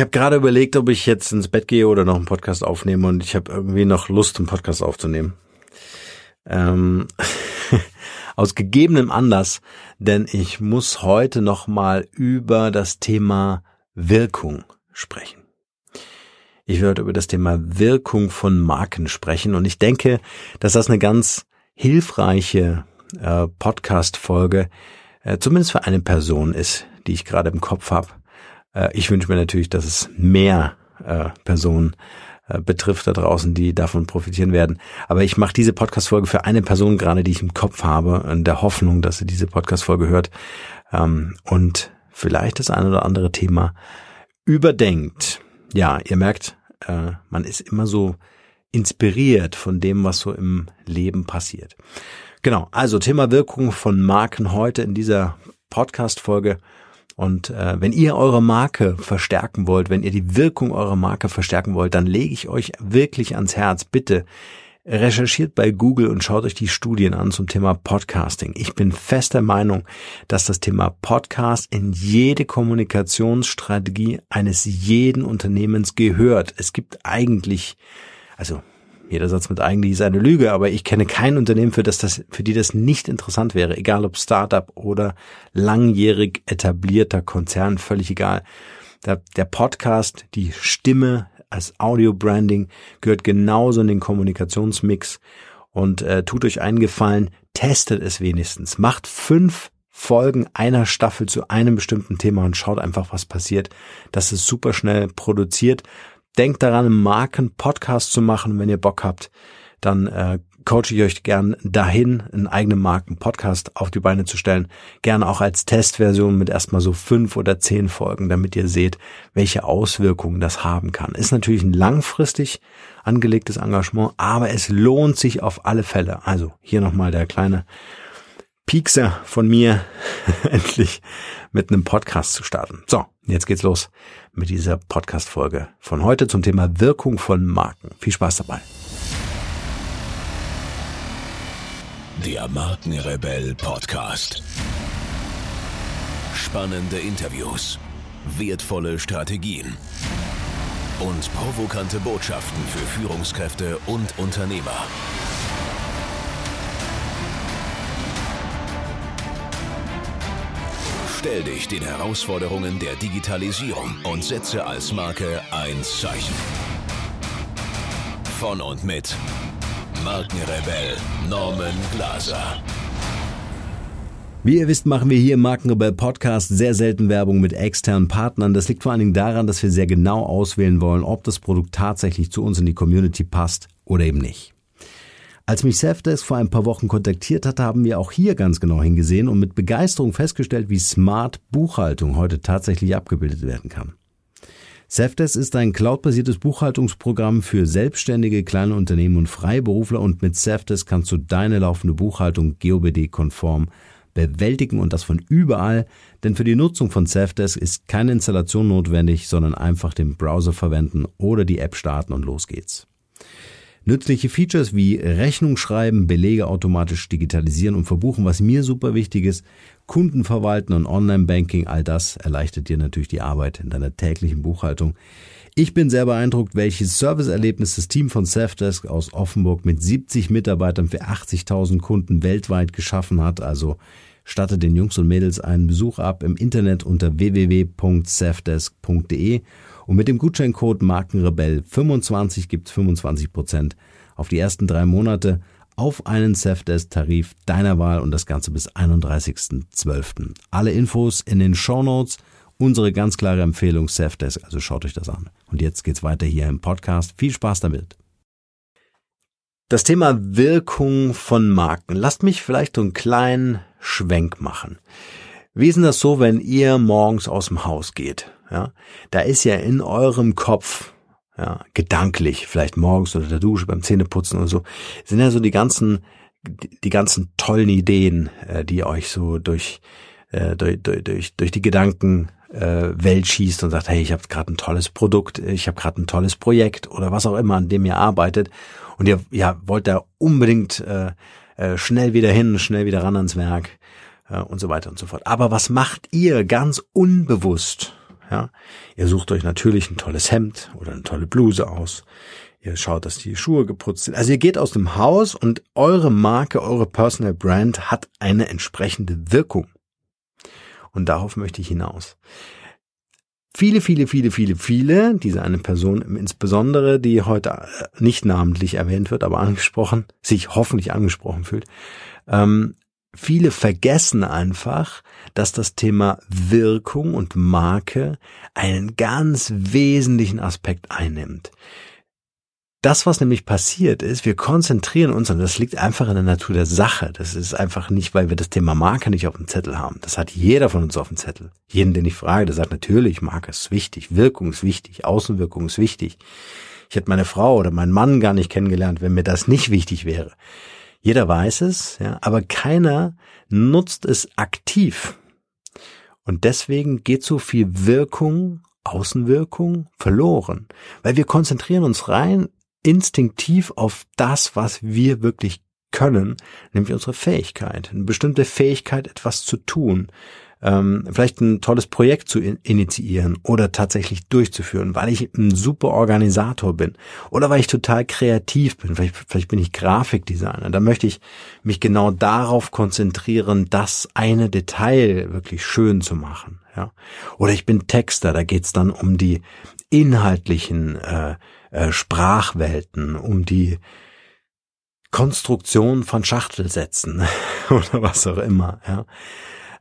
habe gerade überlegt, ob ich jetzt ins Bett gehe oder noch einen Podcast aufnehme und ich habe irgendwie noch Lust, einen Podcast aufzunehmen. Ähm, aus gegebenem Anlass, denn ich muss heute noch mal über das Thema Wirkung sprechen. Ich werde über das Thema Wirkung von Marken sprechen und ich denke, dass das eine ganz hilfreiche äh, Podcast-Folge äh, zumindest für eine Person ist, die ich gerade im Kopf habe. Äh, ich wünsche mir natürlich, dass es mehr äh, Personen äh, betrifft da draußen, die davon profitieren werden. Aber ich mache diese Podcast-Folge für eine Person gerade, die ich im Kopf habe, in der Hoffnung, dass sie diese Podcast-Folge hört ähm, und vielleicht das ein oder andere Thema überdenkt. Ja, ihr merkt, man ist immer so inspiriert von dem, was so im Leben passiert. Genau, also Thema Wirkung von Marken heute in dieser Podcast-Folge. Und äh, wenn ihr eure Marke verstärken wollt, wenn ihr die Wirkung eurer Marke verstärken wollt, dann lege ich euch wirklich ans Herz, bitte recherchiert bei Google und schaut euch die Studien an zum Thema Podcasting. Ich bin fester Meinung, dass das Thema Podcast in jede Kommunikationsstrategie eines jeden Unternehmens gehört. Es gibt eigentlich, also jeder Satz mit eigentlich ist eine Lüge, aber ich kenne kein Unternehmen, für das das, für die das nicht interessant wäre, egal ob Startup oder langjährig etablierter Konzern, völlig egal. Der, der Podcast, die Stimme als Audio-Branding gehört genauso in den Kommunikationsmix und äh, tut euch einen Gefallen, testet es wenigstens, macht fünf Folgen einer Staffel zu einem bestimmten Thema und schaut einfach, was passiert. Das ist super schnell produziert. Denkt daran, einen Marken-Podcast zu machen. Wenn ihr Bock habt, dann äh, coache ich euch gern dahin, einen eigenen Marken-Podcast auf die Beine zu stellen. Gerne auch als Testversion mit erstmal so fünf oder zehn Folgen, damit ihr seht, welche Auswirkungen das haben kann. Ist natürlich ein langfristig angelegtes Engagement, aber es lohnt sich auf alle Fälle. Also hier nochmal der kleine Piekser von mir, endlich mit einem Podcast zu starten. So, jetzt geht's los mit dieser Podcast-Folge von heute zum Thema Wirkung von Marken. Viel Spaß dabei. Der Markenrebell Podcast. Spannende Interviews, wertvolle Strategien und provokante Botschaften für Führungskräfte und Unternehmer. Stell dich den Herausforderungen der Digitalisierung und setze als Marke ein Zeichen. Von und mit Markenrebell Norman Glaser. Wie ihr wisst, machen wir hier im Markenrebell Podcast sehr selten Werbung mit externen Partnern. Das liegt vor allen Dingen daran, dass wir sehr genau auswählen wollen, ob das Produkt tatsächlich zu uns in die Community passt oder eben nicht. Als mich Safdesk vor ein paar Wochen kontaktiert hatte, haben wir auch hier ganz genau hingesehen und mit Begeisterung festgestellt, wie smart Buchhaltung heute tatsächlich abgebildet werden kann. Safdesk ist ein cloudbasiertes Buchhaltungsprogramm für selbstständige kleine Unternehmen und Freiberufler und mit Safdesk kannst du deine laufende Buchhaltung GOBD-konform bewältigen und das von überall, denn für die Nutzung von Safdesk ist keine Installation notwendig, sondern einfach den Browser verwenden oder die App starten und los geht's. Nützliche Features wie Rechnung schreiben, Belege automatisch digitalisieren und verbuchen, was mir super wichtig ist, Kunden verwalten und Online-Banking, all das erleichtert dir natürlich die Arbeit in deiner täglichen Buchhaltung. Ich bin sehr beeindruckt, welches Serviceerlebnis das Team von Safdesk aus Offenburg mit 70 Mitarbeitern für 80.000 Kunden weltweit geschaffen hat. Also statte den Jungs und Mädels einen Besuch ab im Internet unter www.safdesk.de und mit dem Gutscheincode Markenrebell25 gibt's 25% auf die ersten drei Monate auf einen Safdesk-Tarif deiner Wahl und das Ganze bis 31.12. Alle Infos in den Show Notes. Unsere ganz klare Empfehlung Safdesk, also schaut euch das an. Und jetzt geht's weiter hier im Podcast. Viel Spaß damit. Das Thema Wirkung von Marken. Lasst mich vielleicht so einen kleinen Schwenk machen. Wie ist denn das so, wenn ihr morgens aus dem Haus geht? Ja, da ist ja in eurem Kopf, ja, gedanklich, vielleicht morgens unter der Dusche, beim Zähneputzen oder so, sind ja so die ganzen, die ganzen tollen Ideen, äh, die euch so durch, äh, durch, durch, durch, durch die Gedanken äh, Welt schießt und sagt, hey, ich habe gerade ein tolles Produkt, ich habe gerade ein tolles Projekt oder was auch immer, an dem ihr arbeitet und ihr ja, wollt da unbedingt äh, äh, schnell wieder hin, schnell wieder ran ans Werk äh, und so weiter und so fort. Aber was macht ihr ganz unbewusst? Ja, ihr sucht euch natürlich ein tolles Hemd oder eine tolle Bluse aus. Ihr schaut, dass die Schuhe geputzt sind. Also ihr geht aus dem Haus und eure Marke, eure Personal Brand hat eine entsprechende Wirkung. Und darauf möchte ich hinaus. Viele, viele, viele, viele, viele, diese eine Person insbesondere, die heute äh, nicht namentlich erwähnt wird, aber angesprochen, sich hoffentlich angesprochen fühlt, ähm, viele vergessen einfach, dass das Thema Wirkung und Marke einen ganz wesentlichen Aspekt einnimmt. Das, was nämlich passiert ist, wir konzentrieren uns, und das liegt einfach in der Natur der Sache. Das ist einfach nicht, weil wir das Thema Marke nicht auf dem Zettel haben. Das hat jeder von uns auf dem Zettel. Jeden, den ich frage, der sagt natürlich, Marke ist wichtig, Wirkung ist wichtig, Außenwirkung ist wichtig. Ich hätte meine Frau oder meinen Mann gar nicht kennengelernt, wenn mir das nicht wichtig wäre. Jeder weiß es, ja, aber keiner nutzt es aktiv. Und deswegen geht so viel Wirkung, Außenwirkung verloren, weil wir konzentrieren uns rein instinktiv auf das, was wir wirklich können, nämlich unsere Fähigkeit, eine bestimmte Fähigkeit, etwas zu tun, ähm, vielleicht ein tolles Projekt zu in initiieren oder tatsächlich durchzuführen, weil ich ein super Organisator bin oder weil ich total kreativ bin, vielleicht, vielleicht bin ich Grafikdesigner, da möchte ich mich genau darauf konzentrieren, das eine Detail wirklich schön zu machen. Ja? Oder ich bin Texter, da geht's dann um die inhaltlichen äh, äh, Sprachwelten, um die Konstruktion von Schachtelsätzen oder was auch immer. Ja.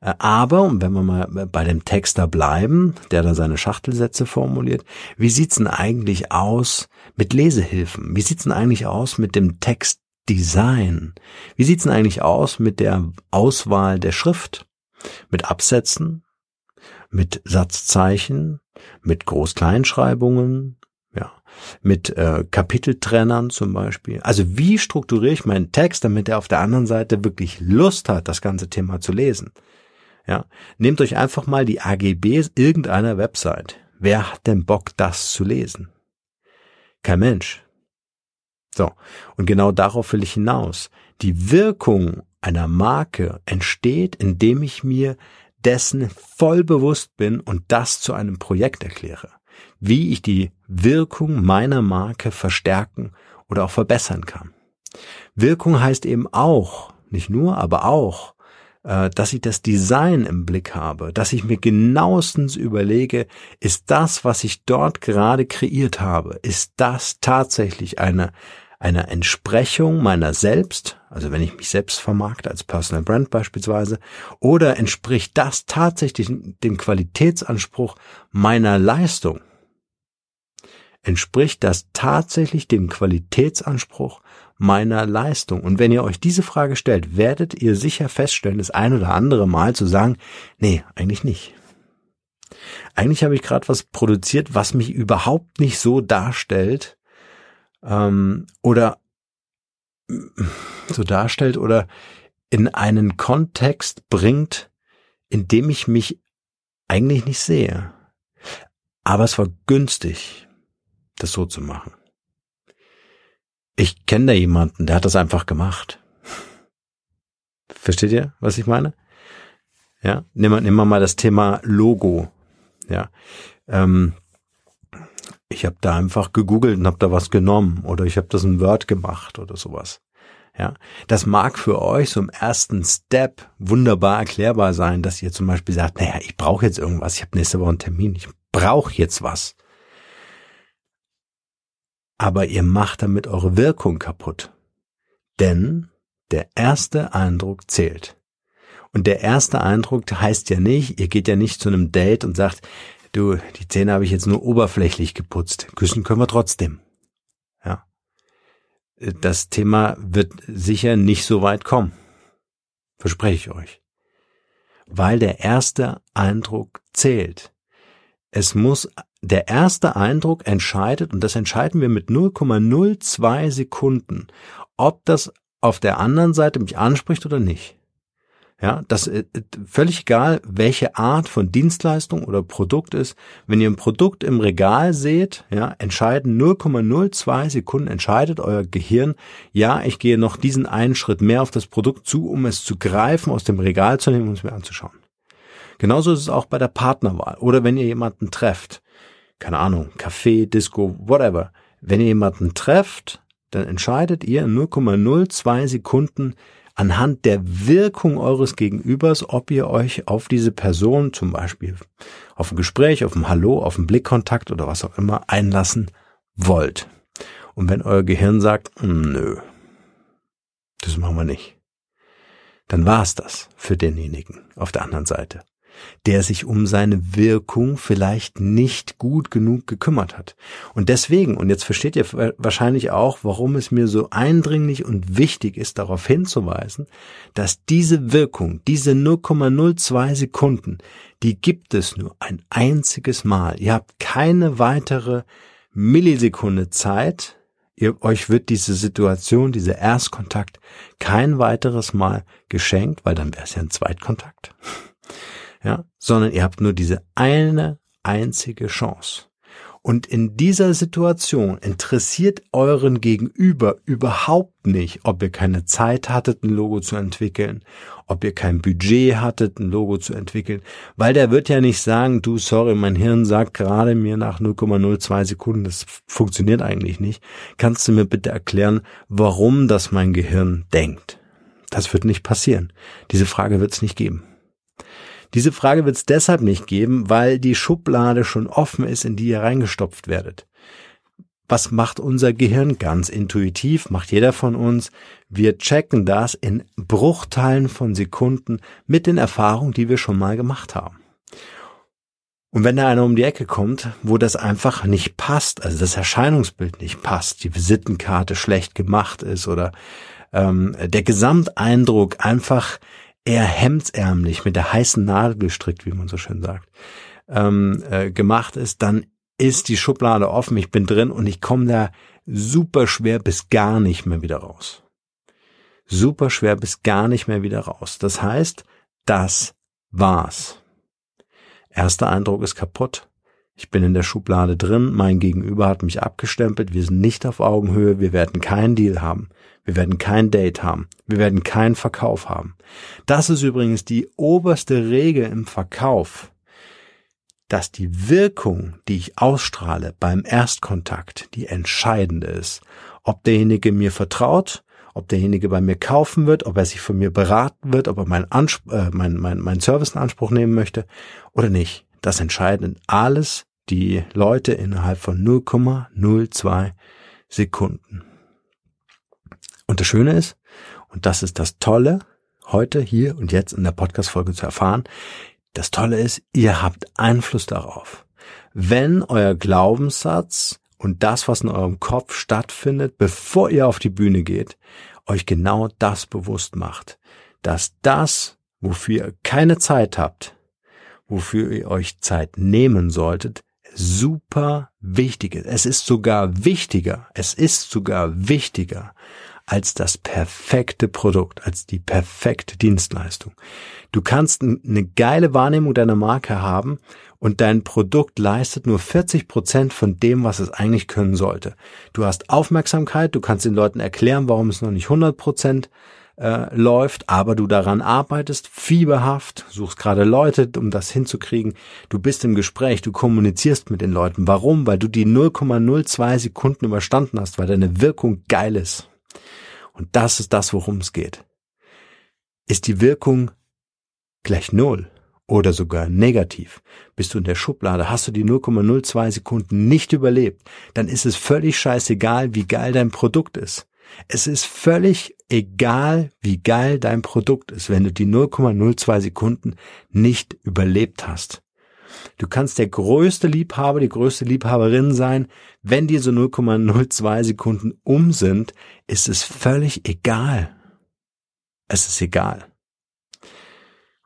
Äh, aber, wenn wir mal bei dem Texter bleiben, der da seine Schachtelsätze formuliert, wie sieht's denn eigentlich aus mit Lesehilfen? Wie sieht's denn eigentlich aus mit dem Textdesign? Wie sieht's denn eigentlich aus mit der Auswahl der Schrift? Mit Absätzen? Mit Satzzeichen? Mit Groß-Kleinschreibungen? Ja, mit äh, Kapiteltrennern zum Beispiel. Also wie strukturiere ich meinen Text, damit er auf der anderen Seite wirklich Lust hat, das ganze Thema zu lesen? Ja, nehmt euch einfach mal die AGBs irgendeiner Website. Wer hat denn Bock, das zu lesen? Kein Mensch. So, und genau darauf will ich hinaus. Die Wirkung einer Marke entsteht, indem ich mir dessen voll bewusst bin und das zu einem Projekt erkläre wie ich die Wirkung meiner Marke verstärken oder auch verbessern kann. Wirkung heißt eben auch, nicht nur, aber auch, dass ich das Design im Blick habe, dass ich mir genauestens überlege, ist das, was ich dort gerade kreiert habe, ist das tatsächlich eine, eine Entsprechung meiner selbst, also wenn ich mich selbst vermarkte als Personal Brand beispielsweise, oder entspricht das tatsächlich dem Qualitätsanspruch meiner Leistung? Entspricht das tatsächlich dem Qualitätsanspruch meiner Leistung? Und wenn ihr euch diese Frage stellt, werdet ihr sicher feststellen, das ein oder andere Mal zu sagen, nee, eigentlich nicht. Eigentlich habe ich gerade was produziert, was mich überhaupt nicht so darstellt ähm, oder so darstellt oder in einen Kontext bringt, in dem ich mich eigentlich nicht sehe. Aber es war günstig das so zu machen. Ich kenne da jemanden, der hat das einfach gemacht. Versteht ihr, was ich meine? Ja, nehmen wir, nehmen mal das Thema Logo. Ja, ähm, ich habe da einfach gegoogelt und habe da was genommen oder ich habe das in Word gemacht oder sowas. Ja, das mag für euch so im ersten Step wunderbar erklärbar sein, dass ihr zum Beispiel sagt, naja, ich brauche jetzt irgendwas, ich habe nächste Woche einen Termin, ich brauche jetzt was aber ihr macht damit eure Wirkung kaputt. Denn der erste Eindruck zählt. Und der erste Eindruck heißt ja nicht, ihr geht ja nicht zu einem Date und sagt, du, die Zähne habe ich jetzt nur oberflächlich geputzt. Küssen können wir trotzdem. Ja. Das Thema wird sicher nicht so weit kommen. Verspreche ich euch. Weil der erste Eindruck zählt. Es muss der erste Eindruck entscheidet, und das entscheiden wir mit 0,02 Sekunden, ob das auf der anderen Seite mich anspricht oder nicht. Ja, das ist äh, völlig egal, welche Art von Dienstleistung oder Produkt ist. Wenn ihr ein Produkt im Regal seht, ja, entscheiden 0,02 Sekunden entscheidet euer Gehirn, ja, ich gehe noch diesen einen Schritt mehr auf das Produkt zu, um es zu greifen, aus dem Regal zu nehmen und es mir anzuschauen. Genauso ist es auch bei der Partnerwahl oder wenn ihr jemanden trefft. Keine Ahnung, Café, Disco, whatever. Wenn ihr jemanden trefft, dann entscheidet ihr in 0,02 Sekunden anhand der Wirkung eures Gegenübers, ob ihr euch auf diese Person, zum Beispiel auf ein Gespräch, auf ein Hallo, auf einen Blickkontakt oder was auch immer, einlassen wollt. Und wenn euer Gehirn sagt, hm, nö, das machen wir nicht, dann war's das für denjenigen auf der anderen Seite der sich um seine Wirkung vielleicht nicht gut genug gekümmert hat. Und deswegen, und jetzt versteht ihr wahrscheinlich auch, warum es mir so eindringlich und wichtig ist, darauf hinzuweisen, dass diese Wirkung, diese 0,02 Sekunden, die gibt es nur ein einziges Mal. Ihr habt keine weitere Millisekunde Zeit, Ihr, euch wird diese Situation, dieser Erstkontakt kein weiteres Mal geschenkt, weil dann wäre es ja ein Zweitkontakt ja, sondern ihr habt nur diese eine einzige Chance. Und in dieser Situation interessiert euren Gegenüber überhaupt nicht, ob ihr keine Zeit hattet, ein Logo zu entwickeln, ob ihr kein Budget hattet, ein Logo zu entwickeln, weil der wird ja nicht sagen, du, sorry, mein Hirn sagt gerade mir nach 0,02 Sekunden, das funktioniert eigentlich nicht. Kannst du mir bitte erklären, warum das mein Gehirn denkt? Das wird nicht passieren. Diese Frage wird es nicht geben. Diese Frage wird es deshalb nicht geben, weil die Schublade schon offen ist, in die ihr reingestopft werdet. Was macht unser Gehirn ganz intuitiv? Macht jeder von uns. Wir checken das in Bruchteilen von Sekunden mit den Erfahrungen, die wir schon mal gemacht haben. Und wenn da einer um die Ecke kommt, wo das einfach nicht passt, also das Erscheinungsbild nicht passt, die Visitenkarte schlecht gemacht ist oder ähm, der Gesamteindruck einfach eher hemdsärmlich mit der heißen Nadel gestrickt, wie man so schön sagt, ähm, äh, gemacht ist, dann ist die Schublade offen, ich bin drin und ich komme da super schwer bis gar nicht mehr wieder raus. Super schwer bis gar nicht mehr wieder raus. Das heißt, das war's. Erster Eindruck ist kaputt. Ich bin in der Schublade drin, mein Gegenüber hat mich abgestempelt, wir sind nicht auf Augenhöhe, wir werden keinen Deal haben. Wir werden kein Date haben. Wir werden keinen Verkauf haben. Das ist übrigens die oberste Regel im Verkauf, dass die Wirkung, die ich ausstrahle beim Erstkontakt, die entscheidende ist. Ob derjenige mir vertraut, ob derjenige bei mir kaufen wird, ob er sich von mir beraten wird, ob er meinen Anspr äh, mein, mein, mein Service in Anspruch nehmen möchte oder nicht. Das entscheiden alles die Leute innerhalb von 0,02 Sekunden. Und das Schöne ist, und das ist das Tolle, heute, hier und jetzt in der Podcast-Folge zu erfahren, das Tolle ist, ihr habt Einfluss darauf. Wenn euer Glaubenssatz und das, was in eurem Kopf stattfindet, bevor ihr auf die Bühne geht, euch genau das bewusst macht, dass das, wofür ihr keine Zeit habt, wofür ihr euch Zeit nehmen solltet, super wichtig ist. Es ist sogar wichtiger, es ist sogar wichtiger als das perfekte Produkt, als die perfekte Dienstleistung. Du kannst eine geile Wahrnehmung deiner Marke haben und dein Produkt leistet nur 40 Prozent von dem, was es eigentlich können sollte. Du hast Aufmerksamkeit, du kannst den Leuten erklären, warum es noch nicht 100 Prozent äh, läuft, aber du daran arbeitest, fieberhaft, suchst gerade Leute, um das hinzukriegen. Du bist im Gespräch, du kommunizierst mit den Leuten. Warum? Weil du die 0,02 Sekunden überstanden hast, weil deine Wirkung geil ist. Und das ist das, worum es geht. Ist die Wirkung gleich Null oder sogar negativ, bist du in der Schublade, hast du die 0,02 Sekunden nicht überlebt, dann ist es völlig scheißegal, wie geil dein Produkt ist. Es ist völlig egal, wie geil dein Produkt ist, wenn du die 0,02 Sekunden nicht überlebt hast. Du kannst der größte Liebhaber, die größte Liebhaberin sein. Wenn diese 0,02 Sekunden um sind, ist es völlig egal. Es ist egal.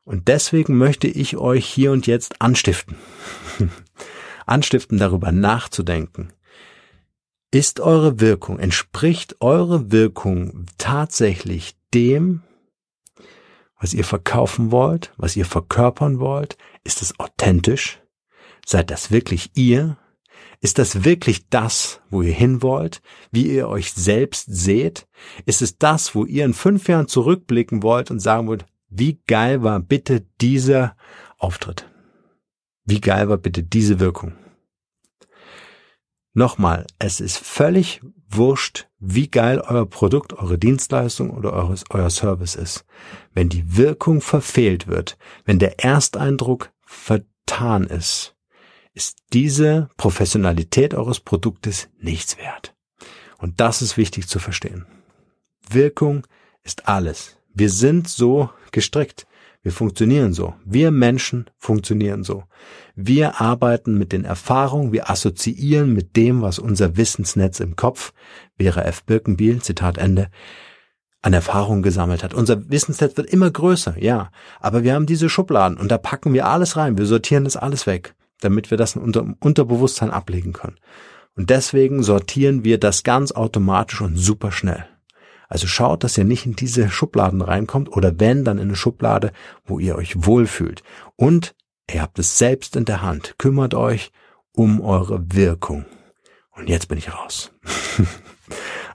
Und deswegen möchte ich euch hier und jetzt anstiften. anstiften, darüber nachzudenken. Ist eure Wirkung, entspricht eure Wirkung tatsächlich dem, was ihr verkaufen wollt, was ihr verkörpern wollt? Ist es authentisch? Seid das wirklich ihr? Ist das wirklich das, wo ihr hin wollt? Wie ihr euch selbst seht? Ist es das, wo ihr in fünf Jahren zurückblicken wollt und sagen wollt, wie geil war bitte dieser auftritt. Wie geil war bitte diese Wirkung? Nochmal, es ist völlig wurscht, wie geil euer Produkt, eure Dienstleistung oder eures, euer Service ist. Wenn die Wirkung verfehlt wird, wenn der Ersteindruck vertan ist, ist diese Professionalität eures Produktes nichts wert. Und das ist wichtig zu verstehen. Wirkung ist alles. Wir sind so gestrickt. Wir funktionieren so. Wir Menschen funktionieren so. Wir arbeiten mit den Erfahrungen, wir assoziieren mit dem, was unser Wissensnetz im Kopf, wäre F. Birkenbiel, Zitat Ende, an Erfahrungen gesammelt hat. Unser Wissensnetz wird immer größer, ja. Aber wir haben diese Schubladen und da packen wir alles rein. Wir sortieren das alles weg, damit wir das in unserem Unterbewusstsein ablegen können. Und deswegen sortieren wir das ganz automatisch und super schnell. Also schaut, dass ihr nicht in diese Schubladen reinkommt oder wenn, dann in eine Schublade, wo ihr euch wohlfühlt. Und ihr habt es selbst in der Hand. Kümmert euch um eure Wirkung. Und jetzt bin ich raus.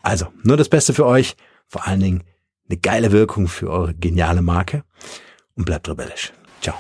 also, nur das Beste für euch. Vor allen Dingen eine geile Wirkung für eure geniale Marke. Und bleibt rebellisch. Ciao.